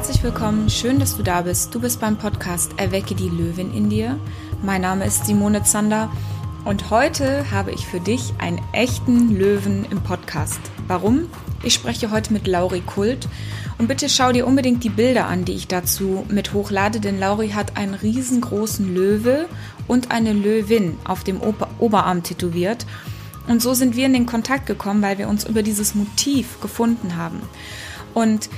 Herzlich willkommen, schön, dass du da bist. Du bist beim Podcast Erwecke die Löwin in dir. Mein Name ist Simone Zander und heute habe ich für dich einen echten Löwen im Podcast. Warum? Ich spreche heute mit Lauri Kult und bitte schau dir unbedingt die Bilder an, die ich dazu mit hochlade, denn Lauri hat einen riesengroßen Löwe und eine Löwin auf dem Ober Oberarm tätowiert. Und so sind wir in den Kontakt gekommen, weil wir uns über dieses Motiv gefunden haben. Und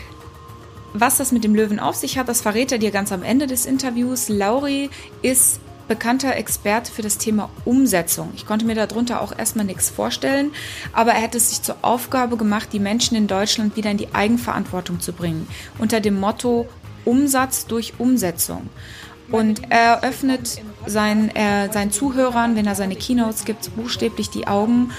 was das mit dem Löwen auf sich hat, das verrät er dir ganz am Ende des Interviews. Lauri ist bekannter Experte für das Thema Umsetzung. Ich konnte mir darunter auch erstmal nichts vorstellen, aber er hat es sich zur Aufgabe gemacht, die Menschen in Deutschland wieder in die Eigenverantwortung zu bringen, unter dem Motto Umsatz durch Umsetzung. Und er öffnet seinen, er, seinen Zuhörern, wenn er seine Keynotes gibt, buchstäblich die Augen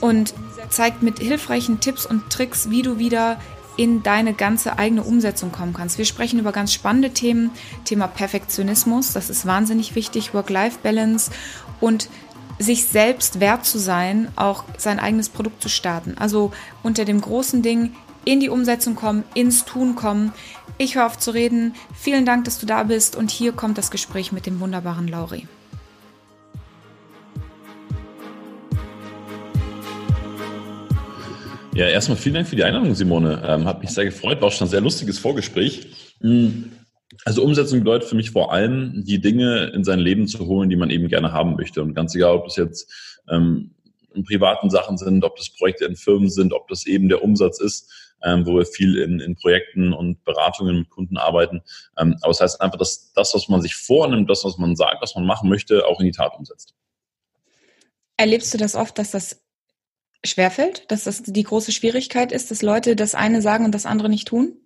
und zeigt mit hilfreichen Tipps und Tricks, wie du wieder in deine ganze eigene Umsetzung kommen kannst. Wir sprechen über ganz spannende Themen, Thema Perfektionismus, das ist wahnsinnig wichtig, Work-Life-Balance und sich selbst wert zu sein, auch sein eigenes Produkt zu starten. Also unter dem großen Ding in die Umsetzung kommen, ins Tun kommen. Ich höre auf zu reden. Vielen Dank, dass du da bist und hier kommt das Gespräch mit dem wunderbaren Lauri. Ja, erstmal vielen Dank für die Einladung, Simone. Ähm, hat mich sehr gefreut, war schon ein sehr lustiges Vorgespräch. Mm, also Umsetzung bedeutet für mich vor allem, die Dinge in sein Leben zu holen, die man eben gerne haben möchte. Und ganz egal, ob das jetzt ähm, in privaten Sachen sind, ob das Projekte in Firmen sind, ob das eben der Umsatz ist, ähm, wo wir viel in, in Projekten und Beratungen mit Kunden arbeiten. Ähm, aber es das heißt einfach, dass das, was man sich vornimmt, das, was man sagt, was man machen möchte, auch in die Tat umsetzt. Erlebst du das oft, dass das schwerfällt, dass das die große Schwierigkeit ist, dass Leute das eine sagen und das andere nicht tun?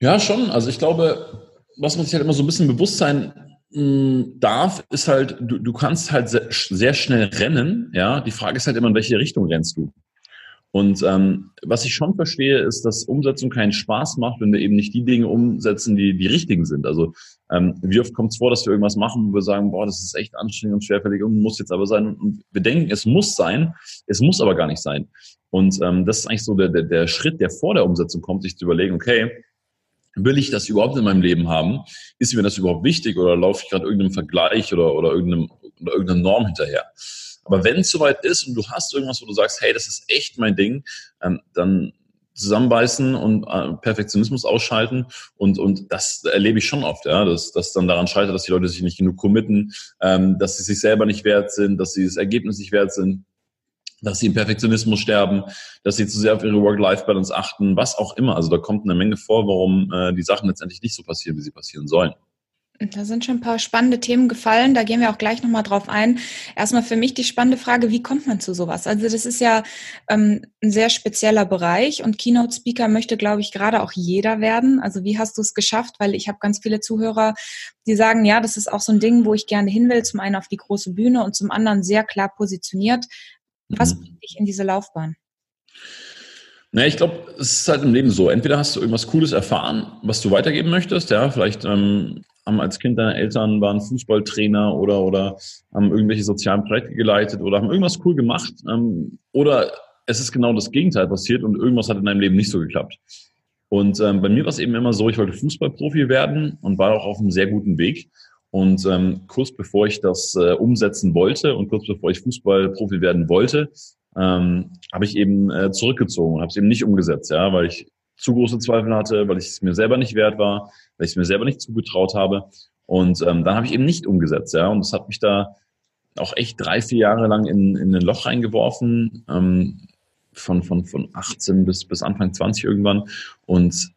Ja, schon. Also ich glaube, was man sich halt immer so ein bisschen bewusst sein hm, darf, ist halt, du, du kannst halt sehr, sehr schnell rennen. Ja, die Frage ist halt immer, in welche Richtung rennst du? Und ähm, was ich schon verstehe, ist, dass Umsetzung keinen Spaß macht, wenn wir eben nicht die Dinge umsetzen, die die richtigen sind. Also ähm, wie oft kommt es vor, dass wir irgendwas machen, wo wir sagen, boah, das ist echt anstrengend und schwerfällig und muss jetzt aber sein. Und wir denken, es muss sein, es muss aber gar nicht sein. Und ähm, das ist eigentlich so der, der, der Schritt, der vor der Umsetzung kommt, sich zu überlegen, okay, will ich das überhaupt in meinem Leben haben? Ist mir das überhaupt wichtig oder laufe ich gerade irgendeinem Vergleich oder, oder, irgendeinem, oder irgendeiner Norm hinterher? Aber wenn es soweit ist und du hast irgendwas, wo du sagst, hey, das ist echt mein Ding, ähm, dann zusammenbeißen und äh, Perfektionismus ausschalten und und das erlebe ich schon oft, ja, dass das dann daran scheitert, dass die Leute sich nicht genug committen, ähm, dass sie sich selber nicht wert sind, dass sie das Ergebnis nicht wert sind, dass sie im Perfektionismus sterben, dass sie zu sehr auf ihre Work-Life-Balance achten, was auch immer. Also da kommt eine Menge vor, warum äh, die Sachen letztendlich nicht so passieren, wie sie passieren sollen. Da sind schon ein paar spannende Themen gefallen. Da gehen wir auch gleich nochmal drauf ein. Erstmal für mich die spannende Frage, wie kommt man zu sowas? Also das ist ja ähm, ein sehr spezieller Bereich und Keynote Speaker möchte, glaube ich, gerade auch jeder werden. Also wie hast du es geschafft? Weil ich habe ganz viele Zuhörer, die sagen, ja, das ist auch so ein Ding, wo ich gerne hin will. Zum einen auf die große Bühne und zum anderen sehr klar positioniert. Was mhm. bringt dich in diese Laufbahn? Naja, ich glaube, es ist halt im Leben so. Entweder hast du irgendwas Cooles erfahren, was du weitergeben möchtest, ja, vielleicht ähm, haben als Kind deine Eltern waren Fußballtrainer oder oder haben irgendwelche sozialen Projekte geleitet oder haben irgendwas cool gemacht ähm, oder es ist genau das Gegenteil passiert und irgendwas hat in deinem Leben nicht so geklappt. Und ähm, bei mir war es eben immer so, ich wollte Fußballprofi werden und war auch auf einem sehr guten Weg. Und ähm, kurz bevor ich das äh, umsetzen wollte und kurz bevor ich Fußballprofi werden wollte, ähm, habe ich eben äh, zurückgezogen und habe es eben nicht umgesetzt, ja, weil ich zu große Zweifel hatte, weil ich es mir selber nicht wert war, weil ich es mir selber nicht zugetraut habe. Und ähm, dann habe ich eben nicht umgesetzt, ja. Und das hat mich da auch echt drei, vier Jahre lang in, in ein Loch reingeworfen, ähm, von, von, von 18 bis, bis Anfang 20 irgendwann. Und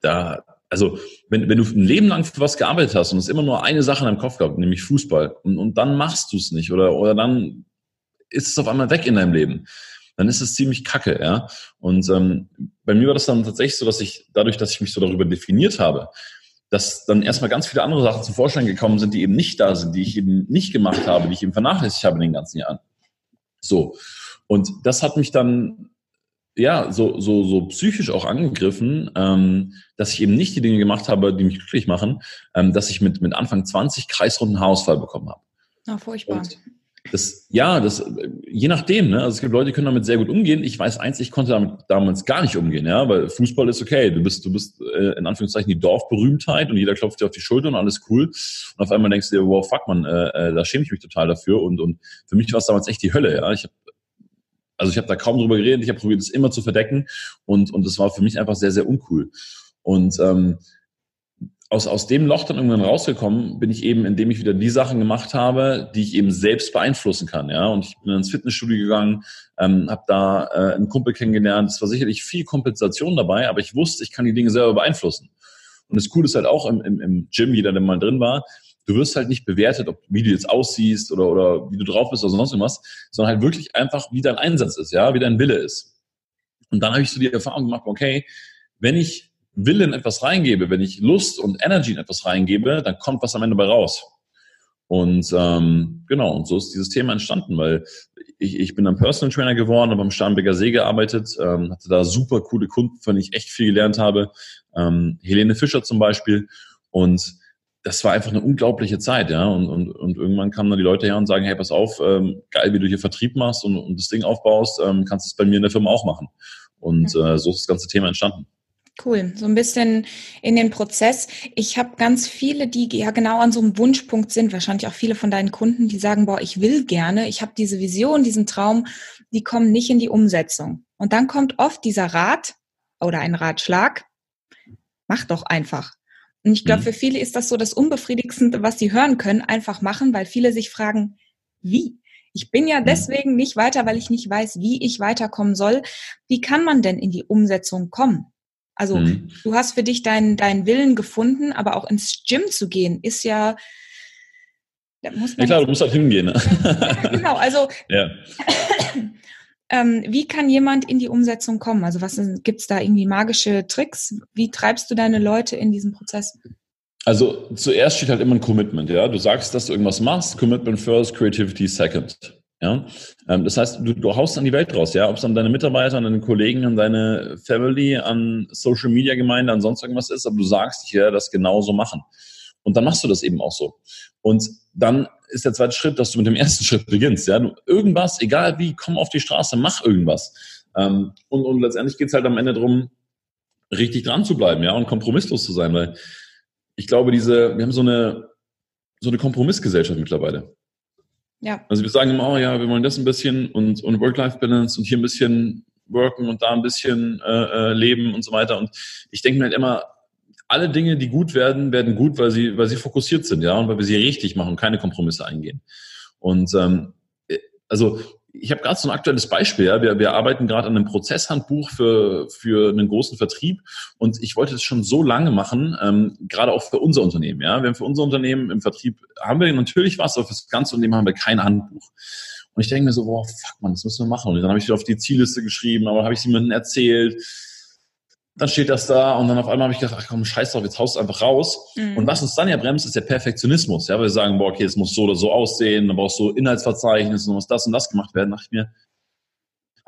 da, also wenn, wenn du ein Leben lang für was gearbeitet hast und es immer nur eine Sache in deinem Kopf gehabt, nämlich Fußball, und, und dann machst du es nicht oder, oder dann ist es auf einmal weg in deinem Leben dann ist es ziemlich kacke, ja. Und ähm, bei mir war das dann tatsächlich so, dass ich dadurch, dass ich mich so darüber definiert habe, dass dann erstmal ganz viele andere Sachen zum Vorschein gekommen sind, die eben nicht da sind, die ich eben nicht gemacht habe, die ich eben vernachlässigt habe in den ganzen Jahren. So. Und das hat mich dann ja so so so psychisch auch angegriffen, ähm, dass ich eben nicht die Dinge gemacht habe, die mich glücklich machen, ähm, dass ich mit mit Anfang 20 kreisrunden Haarausfall bekommen habe. Na, furchtbar. Und Das, ja, das, je nachdem, ne? Also es gibt Leute, die können damit sehr gut umgehen. Ich weiß eins, ich konnte damit damals gar nicht umgehen, ja, weil Fußball ist okay. Du bist, du bist äh, in Anführungszeichen die Dorfberühmtheit und jeder klopft dir auf die Schulter und alles cool. Und auf einmal denkst du dir, wow, fuck man, äh, äh, da schäme ich mich total dafür. Und, und für mich war es damals echt die Hölle, ja. Ich habe also ich habe da kaum drüber geredet, ich habe probiert, es immer zu verdecken und und das war für mich einfach sehr, sehr uncool. Und ähm, aus, aus dem Loch dann irgendwann rausgekommen bin ich eben, indem ich wieder die Sachen gemacht habe, die ich eben selbst beeinflussen kann. Ja, und ich bin ins Fitnessstudio gegangen, ähm, habe da äh, einen Kumpel kennengelernt. Es war sicherlich viel Kompensation dabei, aber ich wusste, ich kann die Dinge selber beeinflussen. Und das Coole ist halt auch im, im, im Gym, jeder, der mal drin war, du wirst halt nicht bewertet, ob wie du jetzt aussiehst oder oder wie du drauf bist oder sonst irgendwas, sondern halt wirklich einfach, wie dein Einsatz ist, ja, wie dein Wille ist. Und dann habe ich so die Erfahrung gemacht, okay, wenn ich Willen etwas reingebe, wenn ich Lust und Energy in etwas reingebe, dann kommt was am Ende bei raus. Und ähm, genau, und so ist dieses Thema entstanden, weil ich, ich bin dann Personal Trainer geworden, habe am Starnberger See gearbeitet, ähm, hatte da super coole Kunden, von denen ich echt viel gelernt habe. Ähm, Helene Fischer zum Beispiel. Und das war einfach eine unglaubliche Zeit, ja. Und, und, und irgendwann kamen dann die Leute her und sagen, hey, pass auf, ähm, geil, wie du hier Vertrieb machst und, und das Ding aufbaust, ähm, kannst du es bei mir in der Firma auch machen. Und äh, so ist das ganze Thema entstanden. Cool, so ein bisschen in den Prozess. Ich habe ganz viele, die ja genau an so einem Wunschpunkt sind, wahrscheinlich auch viele von deinen Kunden, die sagen, boah, ich will gerne, ich habe diese Vision, diesen Traum, die kommen nicht in die Umsetzung. Und dann kommt oft dieser Rat oder ein Ratschlag, mach doch einfach. Und ich glaube, mhm. für viele ist das so das Unbefriedigendste, was sie hören können, einfach machen, weil viele sich fragen, wie? Ich bin ja mhm. deswegen nicht weiter, weil ich nicht weiß, wie ich weiterkommen soll. Wie kann man denn in die Umsetzung kommen? Also mhm. du hast für dich deinen, deinen Willen gefunden, aber auch ins Gym zu gehen, ist ja. Da muss man ja klar, du musst halt hingehen. Ne? Ja, genau, also ja. ähm, wie kann jemand in die Umsetzung kommen? Also was gibt es da irgendwie magische Tricks? Wie treibst du deine Leute in diesen Prozess? Also zuerst steht halt immer ein Commitment, ja. Du sagst, dass du irgendwas machst, Commitment first, Creativity second. Ja, ähm, das heißt, du, du haust an die Welt raus, ja, ob es an deine Mitarbeiter, an deine Kollegen, an deine Family, an Social Media Gemeinde, an sonst irgendwas ist, aber du sagst, ich werde das genauso machen. Und dann machst du das eben auch so. Und dann ist der zweite Schritt, dass du mit dem ersten Schritt beginnst. Ja, du, irgendwas, egal wie, komm auf die Straße, mach irgendwas. Ähm, und, und letztendlich geht's halt am Ende darum, richtig dran zu bleiben, ja, und kompromisslos zu sein, weil ich glaube, diese, wir haben so eine, so eine Kompromissgesellschaft mittlerweile. Ja. Also wir sagen immer, oh ja, wir wollen das ein bisschen und, und Work-Life-Balance und hier ein bisschen worken und da ein bisschen äh, äh, leben und so weiter. Und ich denke mir halt immer, alle Dinge, die gut werden, werden gut, weil sie, weil sie fokussiert sind, ja, und weil wir sie richtig machen und keine Kompromisse eingehen. Und ähm, äh, also ich habe gerade so ein aktuelles Beispiel. Ja. Wir, wir arbeiten gerade an einem Prozesshandbuch für, für einen großen Vertrieb und ich wollte das schon so lange machen, ähm, gerade auch für unser Unternehmen. Ja. Wir haben für unser Unternehmen im Vertrieb haben wir natürlich was, aber für das ganze Unternehmen haben wir kein Handbuch. Und ich denke mir so, boah, fuck man, das müssen wir machen. Und dann habe ich wieder auf die Zielliste geschrieben, aber habe ich sie jemandem erzählt dann steht das da und dann auf einmal habe ich gedacht, ach komm, scheiß drauf, jetzt haust du einfach raus. Mhm. Und was uns dann ja bremst, ist der Perfektionismus. Ja, weil wir sagen, boah, okay, es muss so oder so aussehen, dann brauchst du Inhaltsverzeichnis und muss das und das gemacht werden. Da dachte ich mir,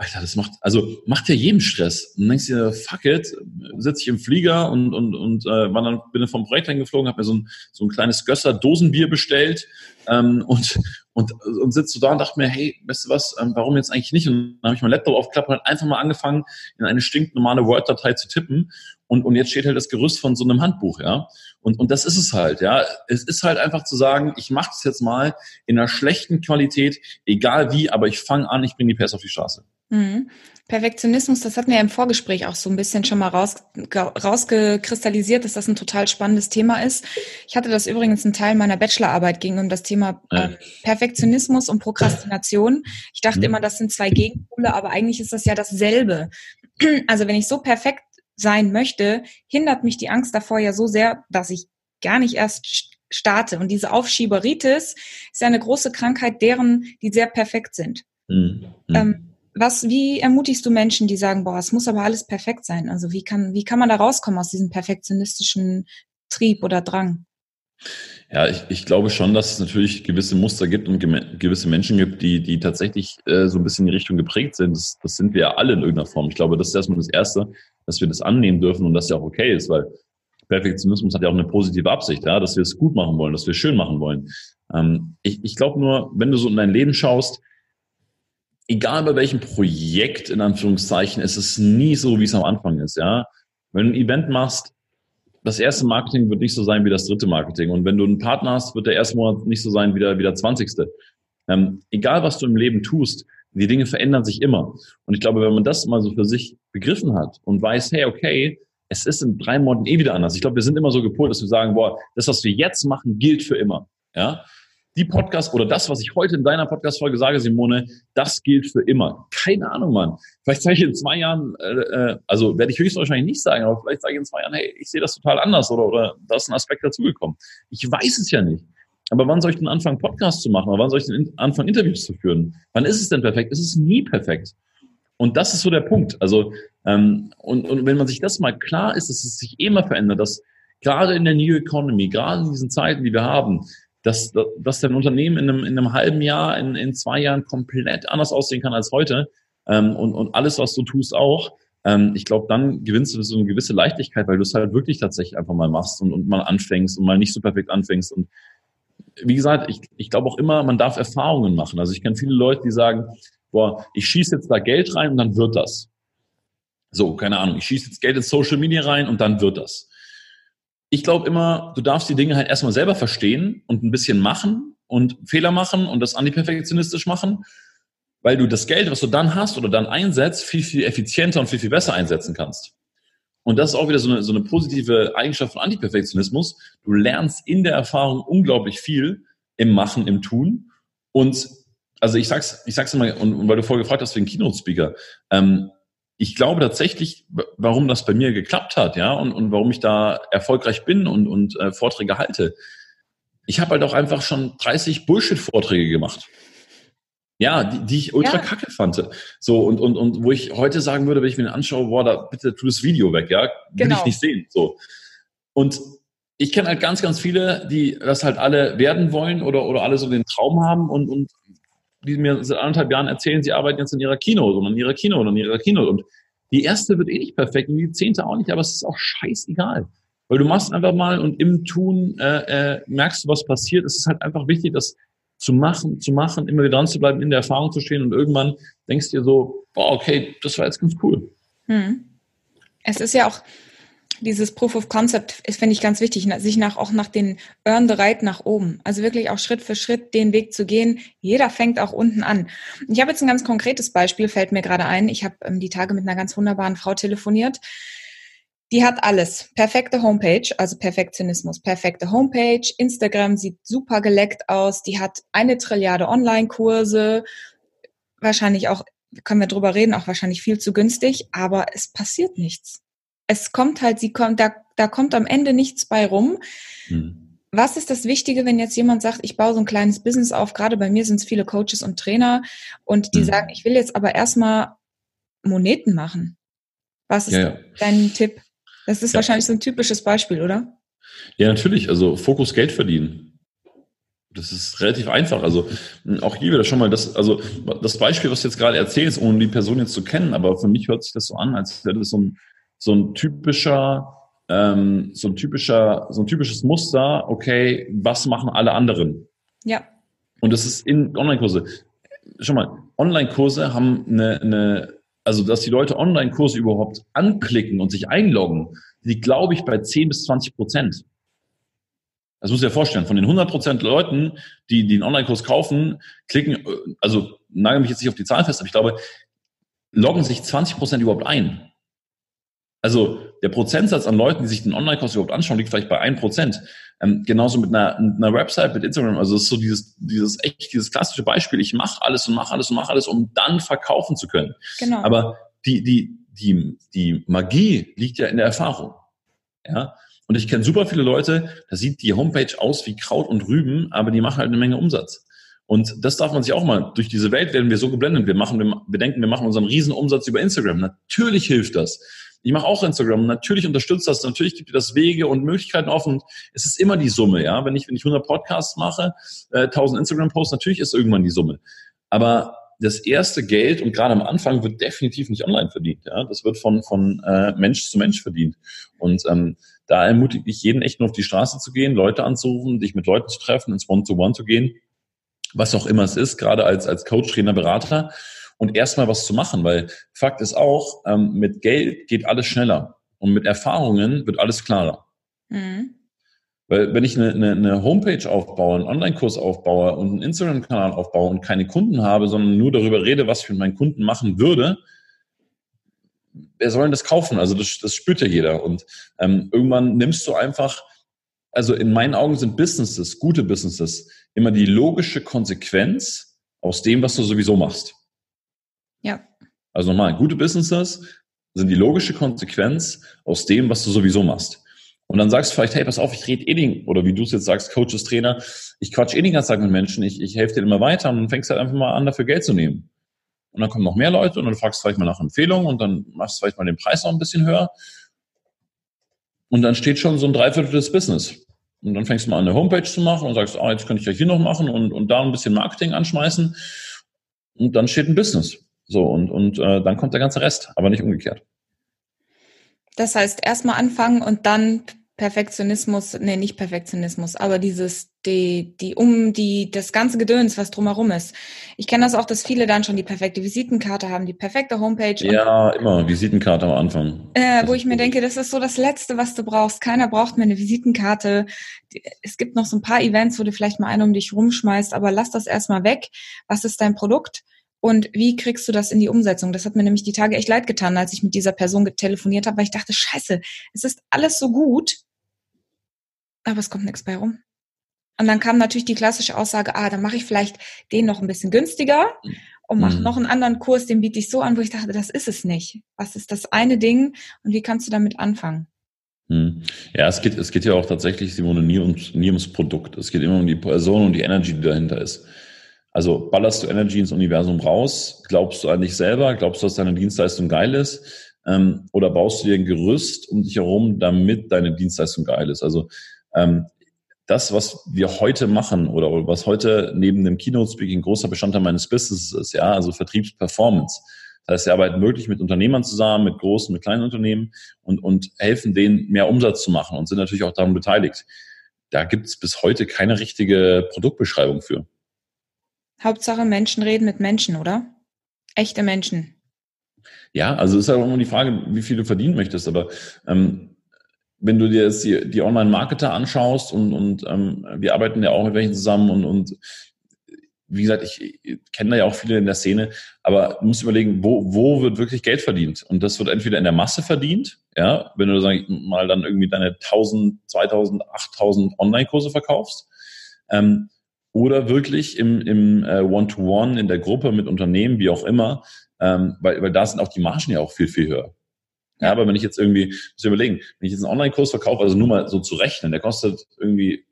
Alter, das macht, also macht ja jedem Stress. Und dann denkst du dir, fuck it, sitze ich im Flieger und, und, und äh, war dann, bin dann vom Projekt eingeflogen, habe mir so ein, so ein kleines Gösser Dosenbier bestellt ähm, und, und, und sitze so da und dachte mir, hey, weißt du was, ähm, warum jetzt eigentlich nicht? Und dann habe ich mein Laptop aufgeklappt und halt einfach mal angefangen, in eine stinknormale Word-Datei zu tippen. Und, und jetzt steht halt das Gerüst von so einem Handbuch, ja. Und, und das ist es halt, ja. Es ist halt einfach zu sagen, ich mache das jetzt mal in einer schlechten Qualität, egal wie, aber ich fange an, ich bringe die PS auf die Straße. Mhm. Perfektionismus, das hat mir im Vorgespräch auch so ein bisschen schon mal raus, rausgekristallisiert, dass das ein total spannendes Thema ist. Ich hatte das übrigens ein Teil meiner Bachelorarbeit ging um das Thema äh, Perfektionismus und Prokrastination. Ich dachte mhm. immer, das sind zwei Gegenpole, aber eigentlich ist das ja dasselbe. Also wenn ich so perfekt sein möchte, hindert mich die Angst davor ja so sehr, dass ich gar nicht erst starte. Und diese Aufschieberitis ist ja eine große Krankheit deren, die sehr perfekt sind. Mhm. Ähm, was, wie ermutigst du Menschen, die sagen, boah, es muss aber alles perfekt sein? Also wie kann, wie kann man da rauskommen aus diesem perfektionistischen Trieb oder Drang? Ja, ich, ich glaube schon, dass es natürlich gewisse Muster gibt und gewisse Menschen gibt, die, die tatsächlich äh, so ein bisschen in die Richtung geprägt sind. Das, das sind wir ja alle in irgendeiner Form. Ich glaube, das ist erstmal das Erste, dass wir das annehmen dürfen und das ja auch okay ist, weil Perfektionismus hat ja auch eine positive Absicht, ja, dass wir es gut machen wollen, dass wir es schön machen wollen. Ähm, ich ich glaube nur, wenn du so in dein Leben schaust, egal bei welchem Projekt, in Anführungszeichen, ist es nie so, wie es am Anfang ist, ja. Wenn du ein Event machst, das erste Marketing wird nicht so sein wie das dritte Marketing. Und wenn du einen Partner hast, wird der erste Monat nicht so sein wie der, wie der zwanzigste. Ähm, egal, was du im Leben tust, die Dinge verändern sich immer. Und ich glaube, wenn man das mal so für sich begriffen hat und weiß, hey, okay, es ist in drei Monaten eh wieder anders. Ich glaube, wir sind immer so gepolt, dass wir sagen, boah, das, was wir jetzt machen, gilt für immer. Ja die Podcast oder das, was ich heute in deiner Podcast-Folge sage, Simone, das gilt für immer. Keine Ahnung, Mann. Vielleicht sage ich in zwei Jahren, äh, äh, also werde ich höchstwahrscheinlich nicht sagen, aber vielleicht sage ich in zwei Jahren, hey, ich sehe das total anders oder, oder da ist ein Aspekt dazugekommen. Ich weiß es ja nicht. Aber wann soll ich denn anfangen, Podcasts zu machen? Oder wann soll ich denn anfangen, Interviews zu führen? Wann ist es denn perfekt? Es ist nie perfekt. Und das ist so der Punkt. Also, ähm, und, und wenn man sich das mal klar ist, dass es sich immer verändert, dass gerade in der New Economy, gerade in diesen Zeiten, die wir haben, dass, dass dein Unternehmen in einem, in einem halben Jahr, in, in zwei Jahren komplett anders aussehen kann als heute ähm, und, und alles, was du tust, auch. Ähm, ich glaube, dann gewinnst du so eine gewisse Leichtigkeit, weil du es halt wirklich tatsächlich einfach mal machst und, und mal anfängst und mal nicht so perfekt anfängst. Und wie gesagt, ich, ich glaube auch immer, man darf Erfahrungen machen. Also ich kenne viele Leute, die sagen, boah, ich schieße jetzt da Geld rein und dann wird das. So, keine Ahnung, ich schieße jetzt Geld in Social Media rein und dann wird das ich glaube immer, du darfst die Dinge halt erstmal selber verstehen und ein bisschen machen und Fehler machen und das antiperfektionistisch machen, weil du das Geld, was du dann hast oder dann einsetzt, viel, viel effizienter und viel, viel besser einsetzen kannst. Und das ist auch wieder so eine, so eine positive Eigenschaft von Antiperfektionismus. Du lernst in der Erfahrung unglaublich viel im Machen, im Tun. Und also ich sag's, ich sag's immer, und, und weil du vorher gefragt hast wegen Keynote-Speaker, ähm, ich glaube tatsächlich, warum das bei mir geklappt hat, ja, und, und warum ich da erfolgreich bin und, und äh, Vorträge halte. Ich habe halt auch einfach schon 30 Bullshit-Vorträge gemacht. Ja, die, die ich ultra ja. kacke fand. So, und, und, und wo ich heute sagen würde, wenn ich mir den anschaue, boah, da bitte tu das Video weg, ja. Will genau. ich nicht sehen. So. Und ich kenne halt ganz, ganz viele, die das halt alle werden wollen oder, oder alle so den Traum haben und, und die mir seit anderthalb Jahren erzählen, sie arbeiten jetzt in ihrer Kino oder in ihrer Kino oder in ihrer Kino. Und die erste wird eh nicht perfekt und die zehnte auch nicht, aber es ist auch scheißegal. Weil du machst einfach mal und im Tun äh, äh, merkst du, was passiert. Es ist halt einfach wichtig, das zu machen, zu machen, immer wieder dran zu bleiben, in der Erfahrung zu stehen und irgendwann denkst du dir so, boah, okay, das war jetzt ganz cool. Hm. Es ist ja auch, dieses Proof of Concept ist, finde ich, ganz wichtig, sich nach, auch nach den Earn the Right nach oben. Also wirklich auch Schritt für Schritt den Weg zu gehen. Jeder fängt auch unten an. Ich habe jetzt ein ganz konkretes Beispiel, fällt mir gerade ein. Ich habe ähm, die Tage mit einer ganz wunderbaren Frau telefoniert. Die hat alles. Perfekte Homepage, also Perfektionismus. Perfekte Homepage. Instagram sieht super geleckt aus. Die hat eine Trilliarde Online-Kurse. Wahrscheinlich auch, können wir drüber reden, auch wahrscheinlich viel zu günstig. Aber es passiert nichts es kommt halt, sie kommt, da, da kommt am Ende nichts bei rum. Hm. Was ist das Wichtige, wenn jetzt jemand sagt, ich baue so ein kleines Business auf? Gerade bei mir sind es viele Coaches und Trainer und die hm. sagen, ich will jetzt aber erstmal Moneten machen. Was ist ja, ja. dein Tipp? Das ist ja. wahrscheinlich so ein typisches Beispiel, oder? Ja, natürlich. Also Fokus Geld verdienen. Das ist relativ einfach. Also auch hier wieder schon mal das, also das Beispiel, was du jetzt gerade erzählst, ohne die Person jetzt zu kennen, aber für mich hört sich das so an, als wäre das so ein so ein typischer, ähm, so ein typischer, so ein typisches Muster, okay, was machen alle anderen? Ja. Und das ist in Online-Kurse. Schau mal, Online-Kurse haben eine, eine, also dass die Leute Online-Kurse überhaupt anklicken und sich einloggen, die glaube ich bei 10 bis 20 Prozent. Das muss ich dir vorstellen. Von den 100 Prozent Leuten, die, die einen Online-Kurs kaufen, klicken, also nagel mich jetzt nicht auf die Zahlen fest, aber ich glaube, loggen sich 20 Prozent überhaupt ein. Also der Prozentsatz an Leuten, die sich den Online-Kurs überhaupt anschauen, liegt vielleicht bei ein Prozent. Ähm, genauso mit einer, einer Website, mit Instagram. Also es ist so dieses, dieses echt, dieses klassische Beispiel. Ich mache alles und mache alles und mache alles, um dann verkaufen zu können. Genau. Aber die, die, die, die Magie liegt ja in der Erfahrung. Ja. Und ich kenne super viele Leute, da sieht die Homepage aus wie Kraut und Rüben, aber die machen halt eine Menge Umsatz. Und das darf man sich auch mal, durch diese Welt werden wir so geblendet. Wir machen, wir denken, wir machen unseren Riesenumsatz über Instagram. Natürlich hilft das. Ich mache auch Instagram. Natürlich unterstützt das. Natürlich gibt dir das Wege und Möglichkeiten offen. Es ist immer die Summe, ja. Wenn ich, wenn ich 100 Podcasts mache, äh, 1000 Instagram-Posts, natürlich ist irgendwann die Summe. Aber das erste Geld und gerade am Anfang wird definitiv nicht online verdient. Ja? Das wird von, von äh, Mensch zu Mensch verdient. Und ähm, da ermutige ich jeden echt nur auf die Straße zu gehen, Leute anzurufen, dich mit Leuten zu treffen, ins One-to-One -One zu gehen, was auch immer es ist, gerade als, als Coach, Trainer, Berater und erstmal was zu machen, weil Fakt ist auch, ähm, mit Geld geht alles schneller und mit Erfahrungen wird alles klarer. Mhm. Weil wenn ich eine, eine, eine Homepage aufbaue, einen Online-Kurs aufbaue und einen Instagram-Kanal aufbaue und keine Kunden habe, sondern nur darüber rede, was ich mit meinen Kunden machen würde, wer soll denn das kaufen? Also das, das spürt ja jeder. Und ähm, irgendwann nimmst du einfach, also in meinen Augen sind Businesses, gute Businesses, immer die logische Konsequenz aus dem, was du sowieso machst. Also nochmal, gute Businesses sind die logische Konsequenz aus dem, was du sowieso machst. Und dann sagst du vielleicht, hey, pass auf, ich rede eh den, oder wie du es jetzt sagst, Coaches, Trainer, ich quatsch eh den ganzen Tag mit Menschen, ich, ich helfe dir immer weiter und dann fängst halt einfach mal an, dafür Geld zu nehmen. Und dann kommen noch mehr Leute und dann fragst du vielleicht mal nach Empfehlungen und dann machst du vielleicht mal den Preis noch ein bisschen höher. Und dann steht schon so ein Dreiviertel des Business. Und dann fängst du mal an, eine Homepage zu machen und sagst, ah, jetzt könnte ich ja hier noch machen und, und da ein bisschen Marketing anschmeißen. Und dann steht ein Business. So, und, und äh, dann kommt der ganze Rest, aber nicht umgekehrt. Das heißt, erstmal anfangen und dann Perfektionismus, nee, nicht Perfektionismus, aber dieses, die, die, um die, das ganze Gedöns, was drumherum ist. Ich kenne das auch, dass viele dann schon die perfekte Visitenkarte haben, die perfekte Homepage. Ja, immer, Visitenkarte am Anfang. Äh, wo ich mir denke, das ist so das Letzte, was du brauchst. Keiner braucht mehr eine Visitenkarte. Es gibt noch so ein paar Events, wo du vielleicht mal einen um dich rumschmeißt, aber lass das erstmal weg. Was ist dein Produkt? Und wie kriegst du das in die Umsetzung? Das hat mir nämlich die Tage echt leid getan, als ich mit dieser Person telefoniert habe, weil ich dachte, scheiße, es ist alles so gut, aber es kommt nichts bei rum. Und dann kam natürlich die klassische Aussage, ah, dann mache ich vielleicht den noch ein bisschen günstiger und mache mhm. noch einen anderen Kurs, den biete ich so an, wo ich dachte, das ist es nicht. Was ist das eine Ding und wie kannst du damit anfangen? Mhm. Ja, es geht, es geht ja auch tatsächlich, Simone, nie, um, nie ums Produkt. Es geht immer um die Person und die Energy, die dahinter ist. Also ballerst du Energy ins Universum raus? Glaubst du an dich selber? Glaubst du, dass deine Dienstleistung geil ist? Ähm, oder baust du dir ein Gerüst um dich herum, damit deine Dienstleistung geil ist? Also ähm, das, was wir heute machen oder was heute neben dem Keynote-Speaking großer Bestandteil meines Businesses ist, ja, also Vertriebsperformance. Das heißt, wir arbeiten wirklich mit Unternehmern zusammen, mit großen, mit kleinen Unternehmen und, und helfen denen, mehr Umsatz zu machen und sind natürlich auch daran beteiligt. Da gibt es bis heute keine richtige Produktbeschreibung für. Hauptsache Menschen reden mit Menschen, oder? Echte Menschen. Ja, also ist ja auch immer die Frage, wie viel du verdienen möchtest. Aber ähm, wenn du dir jetzt die, die Online-Marketer anschaust und, und ähm, wir arbeiten ja auch mit welchen zusammen und, und wie gesagt, ich, kenne da ja auch viele in der Szene, aber du musst überlegen, wo, wo wird wirklich Geld verdient? Und das wird entweder in der Masse verdient, ja, wenn du sag ich, mal dann irgendwie deine 1000, 2000, 8000 Online-Kurse verkaufst, ähm, oder wirklich im, im äh, One-to-One, in der Gruppe mit Unternehmen, wie auch immer, ähm, weil, weil da sind auch die Margen ja auch viel, viel höher. Ja, aber wenn ich jetzt irgendwie, muss ich überlegen, wenn ich jetzt einen Online-Kurs verkaufe, also nur mal so zu rechnen, der kostet irgendwie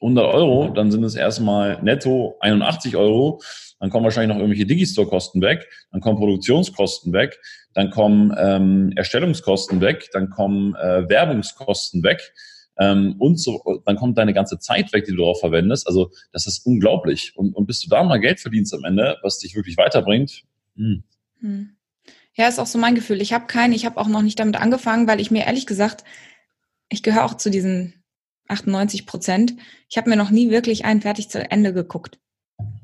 100 Euro, dann sind es erstmal netto 81 Euro, dann kommen wahrscheinlich noch irgendwelche Digistore-Kosten weg, dann kommen Produktionskosten weg, dann kommen ähm, Erstellungskosten weg, dann kommen äh, Werbungskosten weg ähm, und so, dann kommt deine ganze Zeit weg, die du darauf verwendest. Also das ist unglaublich. Und, und bis du da mal Geld verdienst am Ende, was dich wirklich weiterbringt. Hm. Hm. Ja, ist auch so mein Gefühl. Ich habe keinen, ich habe auch noch nicht damit angefangen, weil ich mir ehrlich gesagt, ich gehöre auch zu diesen 98 Prozent. Ich habe mir noch nie wirklich einen fertig zu Ende geguckt.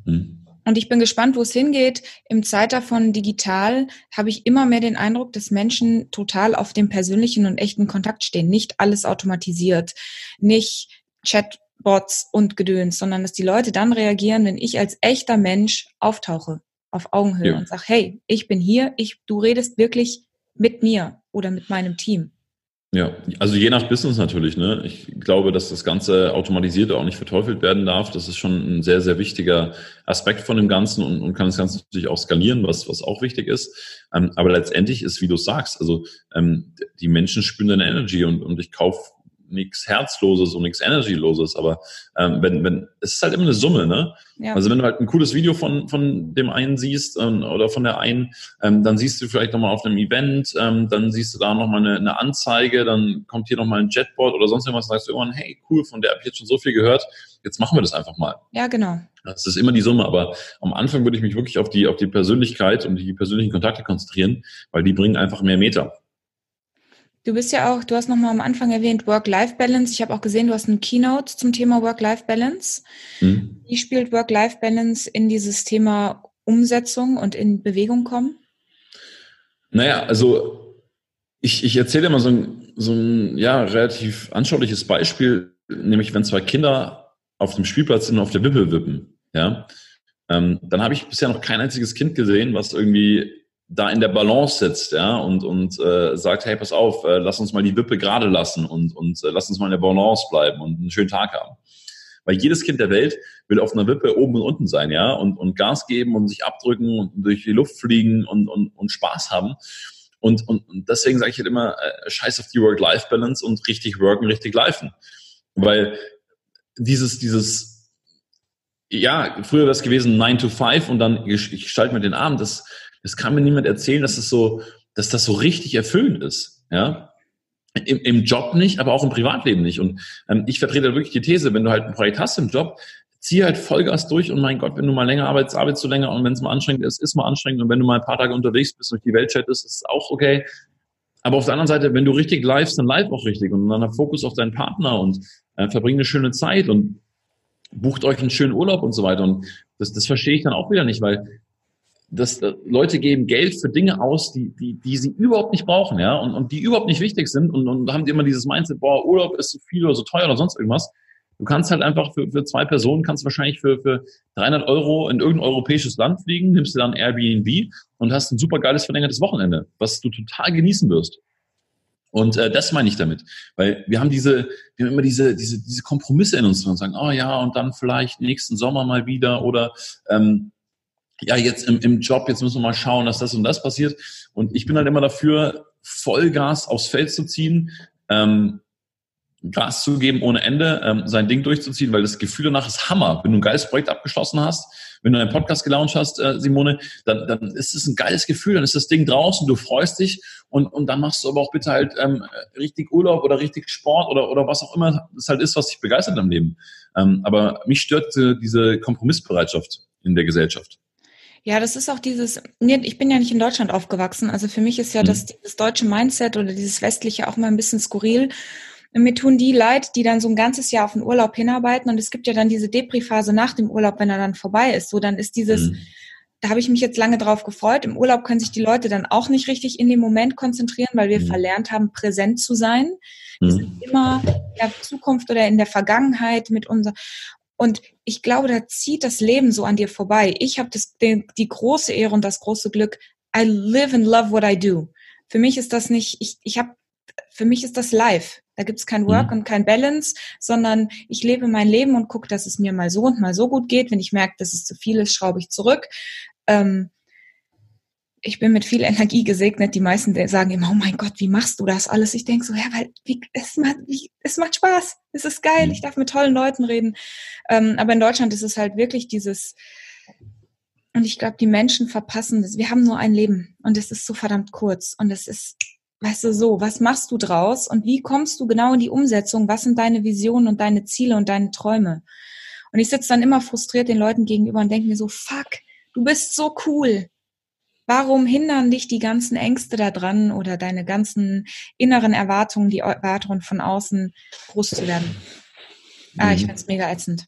Hm. Und ich bin gespannt, wo es hingeht. Im Zeitalter von digital habe ich immer mehr den Eindruck, dass Menschen total auf dem persönlichen und echten Kontakt stehen. Nicht alles automatisiert, nicht Chatbots und Gedöns, sondern dass die Leute dann reagieren, wenn ich als echter Mensch auftauche, auf Augenhöhe ja. und sage, hey, ich bin hier, ich, du redest wirklich mit mir oder mit meinem Team. Ja, also je nach Business natürlich. Ne? Ich glaube, dass das Ganze automatisiert auch nicht verteufelt werden darf. Das ist schon ein sehr, sehr wichtiger Aspekt von dem Ganzen und, und kann das Ganze natürlich auch skalieren, was, was auch wichtig ist. Ähm, aber letztendlich ist, wie du sagst, also ähm, die Menschen spüren deine Energy und, und ich kaufe nichts Herzloses und nichts Energyloses, aber ähm, wenn, wenn, es ist halt immer eine Summe, ne? Ja. Also wenn du halt ein cooles Video von, von dem einen siehst ähm, oder von der einen, ähm, dann siehst du vielleicht nochmal auf einem Event, ähm, dann siehst du da nochmal eine, eine Anzeige, dann kommt hier nochmal ein Jetboard oder sonst irgendwas, sagst du irgendwann, hey, cool, von der habe ich jetzt schon so viel gehört, jetzt machen wir das einfach mal. Ja, genau. Das ist immer die Summe, aber am Anfang würde ich mich wirklich auf die, auf die Persönlichkeit und die persönlichen Kontakte konzentrieren, weil die bringen einfach mehr Meter. Du bist ja auch, du hast nochmal am Anfang erwähnt, Work-Life-Balance. Ich habe auch gesehen, du hast eine Keynote zum Thema Work-Life-Balance. Mhm. Wie spielt Work-Life-Balance in dieses Thema Umsetzung und in Bewegung kommen? Naja, also ich, ich erzähle immer so ein, so ein ja, relativ anschauliches Beispiel, nämlich wenn zwei Kinder auf dem Spielplatz sind und auf der Wippe wippen. Ja, ähm, dann habe ich bisher noch kein einziges Kind gesehen, was irgendwie da in der Balance sitzt, ja, und, und äh, sagt, hey, pass auf, äh, lass uns mal die Wippe gerade lassen und, und äh, lass uns mal in der Balance bleiben und einen schönen Tag haben. Weil jedes Kind der Welt will auf einer Wippe oben und unten sein, ja, und, und Gas geben und sich abdrücken und durch die Luft fliegen und, und, und Spaß haben. Und, und, und deswegen sage ich halt immer, äh, scheiß auf die Work-Life-Balance und richtig worken, richtig lifen. Weil dieses, dieses, ja, früher wäre es gewesen 9 to 5 und dann ich, schalte mir den Abend, das, das kann mir niemand erzählen, dass das so, dass das so richtig erfüllend ist. Ja, im, im Job nicht, aber auch im Privatleben nicht. Und ähm, ich vertrete wirklich die These, wenn du halt ein Projekt hast im Job, zieh halt Vollgas durch und mein Gott, wenn du mal länger arbeitest, arbeitest du länger und wenn es mal anstrengend ist, ist mal anstrengend und wenn du mal ein paar Tage unterwegs bist und durch die Welt chattest, ist es auch okay. Aber auf der anderen Seite, wenn du richtig live, dann live auch richtig und dann Fokus auf deinen Partner und äh, verbring eine schöne Zeit und bucht euch einen schönen Urlaub und so weiter. Und das, das verstehe ich dann auch wieder nicht, weil dass äh, Leute geben Geld für Dinge aus, die, die, die sie überhaupt nicht brauchen, ja, und, und die überhaupt nicht wichtig sind und, und haben die immer dieses Mindset, boah, Urlaub ist so viel oder so teuer oder sonst irgendwas. Du kannst halt einfach für, für zwei Personen, kannst wahrscheinlich für, für 300 Euro in irgendein europäisches Land fliegen, nimmst dir dann Airbnb und hast ein super geiles verlängertes Wochenende, was du total genießen wirst. Und äh, das meine ich damit, weil wir haben diese, wir haben immer diese, diese, diese Kompromisse in uns drin und sagen, oh ja, und dann vielleicht nächsten Sommer mal wieder oder ähm, ja, jetzt im, im Job, jetzt müssen wir mal schauen, dass das und das passiert. Und ich bin halt immer dafür, Vollgas aufs Feld zu ziehen, ähm, Gas zu geben ohne Ende, ähm, sein Ding durchzuziehen, weil das Gefühl danach ist Hammer. Wenn du ein geiles Projekt abgeschlossen hast, wenn du einen Podcast gelauncht hast, äh, Simone, dann, dann ist es ein geiles Gefühl, dann ist das Ding draußen, du freust dich und, und dann machst du aber auch bitte halt ähm, richtig Urlaub oder richtig Sport oder, oder was auch immer es halt ist, was dich begeistert im Leben. Ähm, aber mich stört äh, diese Kompromissbereitschaft in der Gesellschaft. Ja, das ist auch dieses, ich bin ja nicht in Deutschland aufgewachsen, also für mich ist ja mhm. das, das deutsche Mindset oder dieses westliche auch mal ein bisschen skurril. Und mir tun die leid, die dann so ein ganzes Jahr auf den Urlaub hinarbeiten und es gibt ja dann diese Depri-Phase nach dem Urlaub, wenn er dann vorbei ist. So, dann ist dieses, mhm. da habe ich mich jetzt lange drauf gefreut. Im Urlaub können sich die Leute dann auch nicht richtig in den Moment konzentrieren, weil wir mhm. verlernt haben, präsent zu sein. Wir mhm. sind immer in der Zukunft oder in der Vergangenheit mit unser und ich glaube, da zieht das Leben so an dir vorbei. Ich habe die, die große Ehre und das große Glück. I live and love what I do. Für mich ist das nicht, ich, ich habe, für mich ist das live. Da gibt's kein Work mhm. und kein Balance, sondern ich lebe mein Leben und gucke, dass es mir mal so und mal so gut geht. Wenn ich merke, dass es zu viel ist, schraube ich zurück. Ähm, ich bin mit viel Energie gesegnet. Die meisten sagen immer, oh mein Gott, wie machst du das alles? Ich denke so, ja, weil wie, es, macht, wie, es macht Spaß. Es ist geil. Mhm. Ich darf mit tollen Leuten reden. Ähm, aber in Deutschland ist es halt wirklich dieses, und ich glaube, die Menschen verpassen das. Wir haben nur ein Leben und es ist so verdammt kurz. Und es ist, weißt du, so, was machst du draus und wie kommst du genau in die Umsetzung? Was sind deine Visionen und deine Ziele und deine Träume? Und ich sitze dann immer frustriert den Leuten gegenüber und denke mir so, fuck, du bist so cool Warum hindern dich die ganzen Ängste da dran oder deine ganzen inneren Erwartungen, die Erwartungen von außen groß zu werden? Ah, ich mhm. finde es mega ätzend.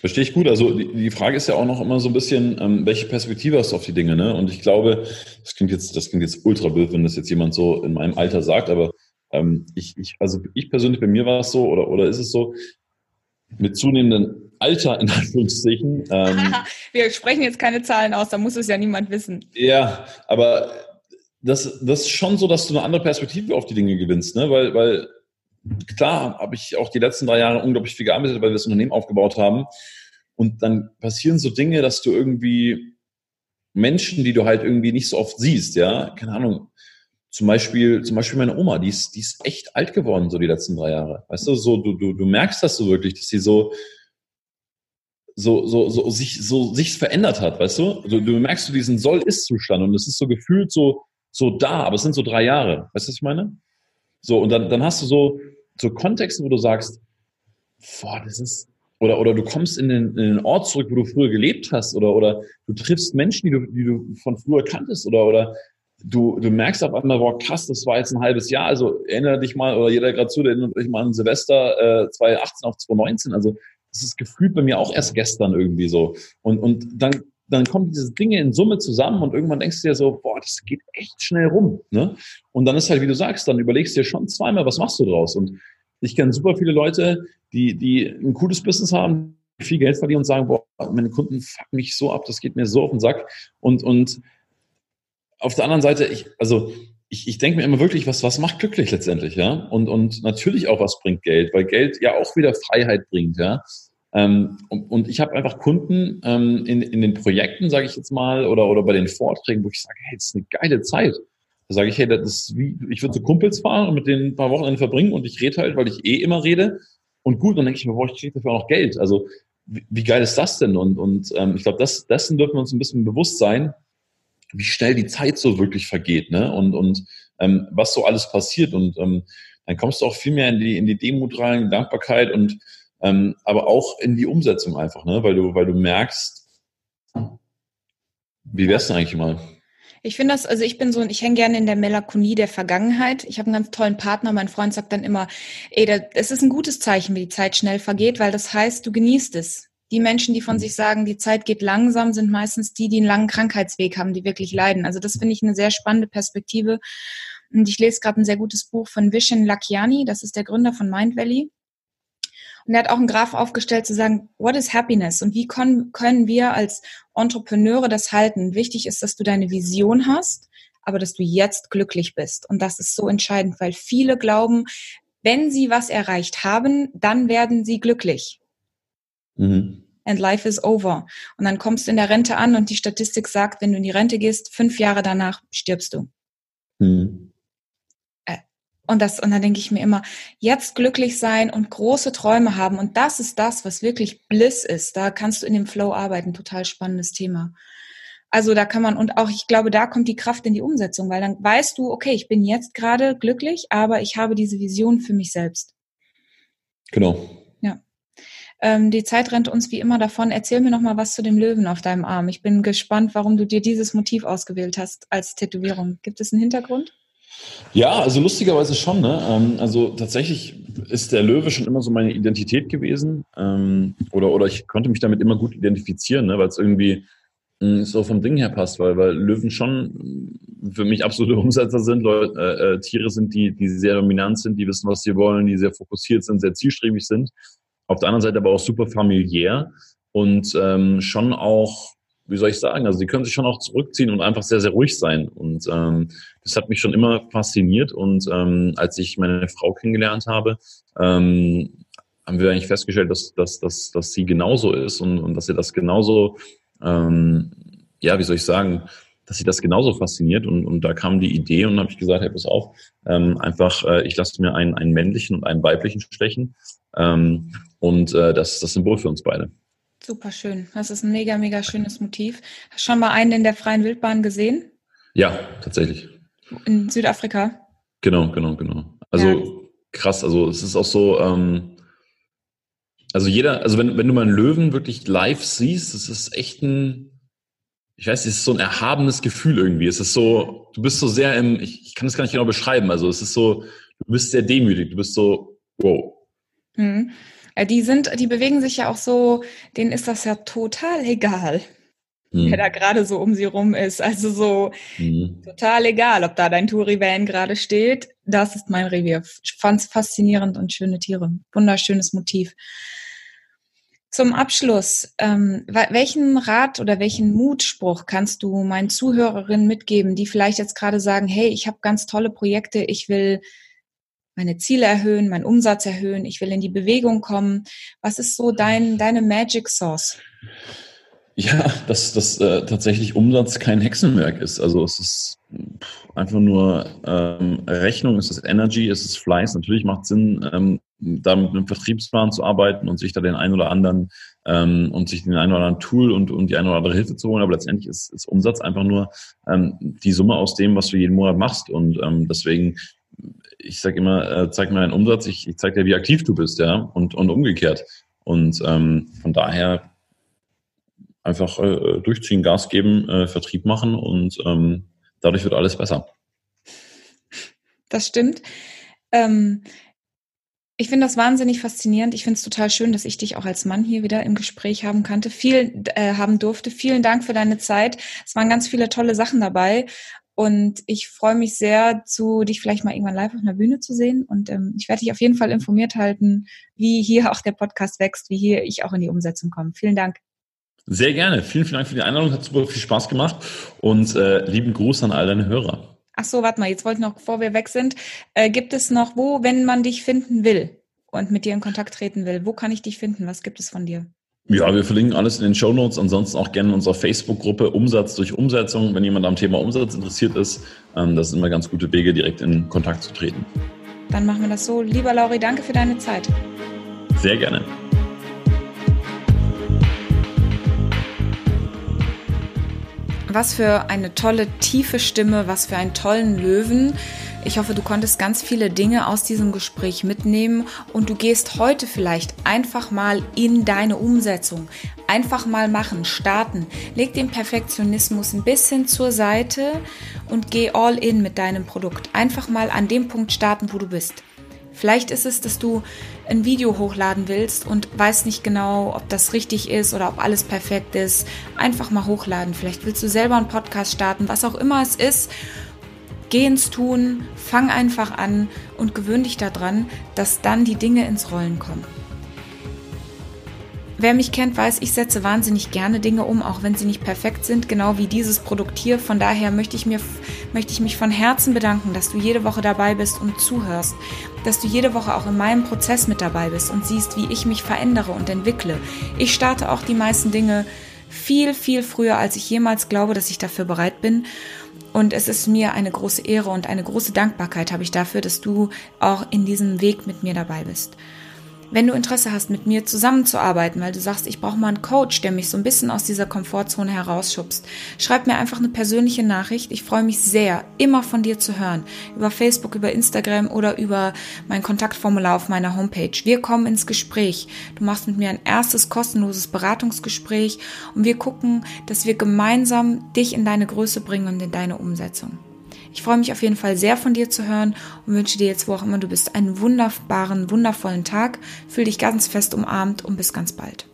Verstehe ich gut. Also die, die, Frage ist ja auch noch immer so ein bisschen, ähm, welche Perspektive hast du auf die Dinge, ne? Und ich glaube, das klingt jetzt, das klingt jetzt ultra blöd, wenn das jetzt jemand so in meinem Alter sagt, aber ähm, ich, ich, also ich persönlich, bei mir war es so, oder, oder ist es so, mit zunehmendem Alter, in Anführungszeichen. Ähm, Wir sprechen jetzt keine Zahlen aus, da muss es ja niemand wissen. Ja, aber das, das ist schon so, dass du eine andere Perspektive auf die Dinge gewinnst, ne? Weil, weil klar habe ich auch die letzten drei Jahre unglaublich viel gearbeitet, weil wir das Unternehmen aufgebaut haben. Und dann passieren so Dinge, dass du irgendwie Menschen, die du halt irgendwie nicht so oft siehst, ja, keine Ahnung, zum Beispiel, zum Beispiel meine Oma, die ist, die ist echt alt geworden, so die letzten drei Jahre. Weißt du, so, du, du, du merkst das so wirklich, dass sie so, so, so, so sich, so sich verändert hat, weißt du? Also, du merkst du diesen Soll-Ist-Zustand und es ist so gefühlt so, so da, aber es sind so drei Jahre. Weißt du, was ich meine? So, und dann, dann hast du so, so Kontexte, wo du sagst, boah, das ist, oder, oder du kommst in den, in den Ort zurück, wo du früher gelebt hast, oder, oder du triffst Menschen, die du, die du von früher kanntest, oder, oder du, du merkst auf einmal, boah, krass, das war jetzt ein halbes Jahr. Also erinnere dich mal, oder jeder gerade zu, der erinnert dich mal an Silvester äh, 2018 auf 2019. Also das ist gefühlt bei mir auch erst gestern irgendwie so. Und, und dann, dann kommen diese Dinge in Summe zusammen und irgendwann denkst du dir so, boah, das geht echt schnell rum. Ne? Und dann ist halt, wie du sagst, dann überlegst du dir schon zweimal, was machst du draus? Und ich kenne super viele Leute, die, die ein cooles Business haben, viel Geld verdienen und sagen, boah, meine Kunden fucken mich so ab, das geht mir so auf den Sack. Und, und auf der anderen Seite, ich, also ich, ich denke mir immer wirklich, was, was macht glücklich letztendlich, ja? Und, und natürlich auch, was bringt Geld, weil Geld ja auch wieder Freiheit bringt, ja. Ähm, und, und ich habe einfach Kunden ähm, in, in den Projekten, sage ich jetzt mal, oder, oder bei den Vorträgen, wo ich sage, hey, das ist eine geile Zeit. Da sage ich, hey, das ist wie, ich würde zu Kumpels fahren und mit denen ein paar Wochenende verbringen und ich rede halt, weil ich eh immer rede. Und gut, dann denke ich mir, boah, ich kriege dafür auch noch Geld. Also wie, wie geil ist das denn? Und, und ähm, ich glaube, das, dessen dürfen wir uns ein bisschen bewusst sein, wie schnell die Zeit so wirklich vergeht, ne? Und, und ähm, was so alles passiert. Und ähm, dann kommst du auch viel mehr in die, in die Demut rein, Dankbarkeit und ähm, aber auch in die Umsetzung einfach, ne? Weil du, weil du merkst, wie wär's denn eigentlich mal? Ich finde das, also ich bin so, ich hänge gerne in der Melancholie der Vergangenheit. Ich habe einen ganz tollen Partner. Mein Freund sagt dann immer, ey, das ist ein gutes Zeichen, wie die Zeit schnell vergeht, weil das heißt, du genießt es. Die Menschen, die von mhm. sich sagen, die Zeit geht langsam, sind meistens die, die einen langen Krankheitsweg haben, die wirklich leiden. Also das finde ich eine sehr spannende Perspektive. Und ich lese gerade ein sehr gutes Buch von Vishen Lakiani, das ist der Gründer von Mind Valley. Und er hat auch einen Graph aufgestellt zu sagen, what is happiness? Und wie können, können wir als Entrepreneure das halten? Wichtig ist, dass du deine Vision hast, aber dass du jetzt glücklich bist. Und das ist so entscheidend, weil viele glauben, wenn sie was erreicht haben, dann werden sie glücklich. Mhm and life is over. Und dann kommst du in der Rente an und die Statistik sagt, wenn du in die Rente gehst, fünf Jahre danach stirbst du. Mhm. Und das, und dann denke ich mir immer, jetzt glücklich sein und große Träume haben. Und das ist das, was wirklich Bliss ist. Da kannst du in dem Flow arbeiten. Total spannendes Thema. Also da kann man, und auch ich glaube, da kommt die Kraft in die Umsetzung, weil dann weißt du, okay, ich bin jetzt gerade glücklich, aber ich habe diese Vision für mich selbst. Genau. Ähm, die Zeit rennt uns wie immer davon. Erzähl mir noch mal was zu dem Löwen auf deinem Arm. Ich bin gespannt, warum du dir dieses Motiv ausgewählt hast als Tätowierung. Gibt es einen Hintergrund? Ja, also lustigerweise schon. Ne? Ähm, also tatsächlich ist der Löwe schon immer so meine Identität gewesen. Ähm, oder, oder ich konnte mich damit immer gut identifizieren, ne? weil es irgendwie hm, so vom Ding her passt, weil, weil Löwen schon für mich absolute Umsetzer sind, Leute, äh, äh, Tiere sind, die, die sehr dominant sind, die wissen, was sie wollen, die sehr fokussiert sind, sehr zielstrebig sind. Auf der anderen Seite aber auch super familiär und ähm, schon auch, wie soll ich sagen, also sie können sich schon auch zurückziehen und einfach sehr, sehr ruhig sein. Und ähm, das hat mich schon immer fasziniert. Und ähm, als ich meine Frau kennengelernt habe, ähm, haben wir eigentlich festgestellt, dass, dass, dass, dass sie genauso ist und, und dass sie das genauso, ähm, ja, wie soll ich sagen, dass sie das genauso fasziniert. Und, und da kam die Idee und habe ich gesagt, hey, pass auf, ähm, einfach, äh, ich lasse mir einen, einen männlichen und einen weiblichen stechen. Ähm, und äh, das ist das Symbol für uns beide. Super schön. Das ist ein mega, mega schönes Motiv. Hast du schon mal einen in der freien Wildbahn gesehen? Ja, tatsächlich. In Südafrika? Genau, genau, genau. Also ja. krass, also es ist auch so, ähm, also jeder, also wenn, wenn du mal einen Löwen wirklich live siehst, es ist echt ein, ich weiß, es ist so ein erhabenes Gefühl irgendwie. Es ist so, du bist so sehr im, ich, ich kann es gar nicht genau beschreiben, also es ist so, du bist sehr demütig, du bist so, wow. Mhm. Äh, die sind, die bewegen sich ja auch so, denen ist das ja total egal, mhm. wer da gerade so um sie rum ist. Also so mhm. total egal, ob da dein Touri-Van gerade steht. Das ist mein Revier. Ich fand's faszinierend und schöne Tiere. Wunderschönes Motiv. Zum Abschluss, ähm, welchen Rat oder welchen Mutspruch kannst du meinen Zuhörerinnen mitgeben, die vielleicht jetzt gerade sagen, hey, ich habe ganz tolle Projekte, ich will meine Ziele erhöhen, meinen Umsatz erhöhen, ich will in die Bewegung kommen. Was ist so dein, deine Magic Sauce? Ja, dass, dass äh, tatsächlich Umsatz kein Hexenwerk ist. Also es ist einfach nur ähm, Rechnung, es ist Energy, es ist Fleiß. Natürlich macht es Sinn, ähm, da mit einem Vertriebsplan zu arbeiten und sich da den einen oder anderen ähm, und sich den einen oder anderen Tool und, und die eine oder andere Hilfe zu holen. Aber letztendlich ist, ist Umsatz einfach nur ähm, die Summe aus dem, was du jeden Monat machst. Und ähm, deswegen, ich sage immer, äh, zeig mir einen Umsatz, ich, ich zeige dir, wie aktiv du bist, ja, und, und umgekehrt. Und ähm, von daher einfach äh, durchziehen, Gas geben, äh, Vertrieb machen und ähm, dadurch wird alles besser. Das stimmt. Ähm, ich finde das wahnsinnig faszinierend. Ich finde es total schön, dass ich dich auch als Mann hier wieder im Gespräch haben kannte, viel äh, haben durfte. Vielen Dank für deine Zeit. Es waren ganz viele tolle Sachen dabei. Und ich freue mich sehr, zu dich vielleicht mal irgendwann live auf einer Bühne zu sehen. Und ähm, ich werde dich auf jeden Fall informiert halten, wie hier auch der Podcast wächst, wie hier ich auch in die Umsetzung komme. Vielen Dank. Sehr gerne. Vielen, vielen Dank für die Einladung. Hat super viel Spaß gemacht. Und äh, lieben Gruß an all deine Hörer. Ach so, warte mal. Jetzt wollte ich noch, bevor wir weg sind, äh, gibt es noch wo, wenn man dich finden will und mit dir in Kontakt treten will, wo kann ich dich finden? Was gibt es von dir? Ja, wir verlinken alles in den Show Notes. Ansonsten auch gerne in unserer Facebook-Gruppe Umsatz durch Umsetzung, wenn jemand am Thema Umsatz interessiert ist. Ähm, das sind immer ganz gute Wege, direkt in Kontakt zu treten. Dann machen wir das so. Lieber Lauri, danke für deine Zeit. Sehr gerne. Was für eine tolle, tiefe Stimme, was für einen tollen Löwen. Ich hoffe, du konntest ganz viele Dinge aus diesem Gespräch mitnehmen und du gehst heute vielleicht einfach mal in deine Umsetzung. Einfach mal machen, starten. Leg den Perfektionismus ein bisschen zur Seite und geh all in mit deinem Produkt. Einfach mal an dem Punkt starten, wo du bist. Vielleicht ist es, dass du ein Video hochladen willst und weißt nicht genau, ob das richtig ist oder ob alles perfekt ist. Einfach mal hochladen. Vielleicht willst du selber einen Podcast starten, was auch immer es ist. Geh ins Tun, fang einfach an und gewöhn dich daran, dass dann die Dinge ins Rollen kommen. Wer mich kennt, weiß, ich setze wahnsinnig gerne Dinge um, auch wenn sie nicht perfekt sind, genau wie dieses Produkt hier. Von daher möchte ich, mir, möchte ich mich von Herzen bedanken, dass du jede Woche dabei bist und zuhörst, dass du jede Woche auch in meinem Prozess mit dabei bist und siehst, wie ich mich verändere und entwickle. Ich starte auch die meisten Dinge viel, viel früher, als ich jemals glaube, dass ich dafür bereit bin. Und es ist mir eine große Ehre und eine große Dankbarkeit habe ich dafür, dass du auch in diesem Weg mit mir dabei bist. Wenn du Interesse hast, mit mir zusammenzuarbeiten, weil du sagst, ich brauche mal einen Coach, der mich so ein bisschen aus dieser Komfortzone herausschubst, schreib mir einfach eine persönliche Nachricht. Ich freue mich sehr, immer von dir zu hören. Über Facebook, über Instagram oder über mein Kontaktformular auf meiner Homepage. Wir kommen ins Gespräch. Du machst mit mir ein erstes kostenloses Beratungsgespräch und wir gucken, dass wir gemeinsam dich in deine Größe bringen und in deine Umsetzung. Ich freue mich auf jeden Fall sehr von dir zu hören und wünsche dir jetzt, wo auch immer du bist, einen wunderbaren, wundervollen Tag. Fühl dich ganz fest umarmt und bis ganz bald.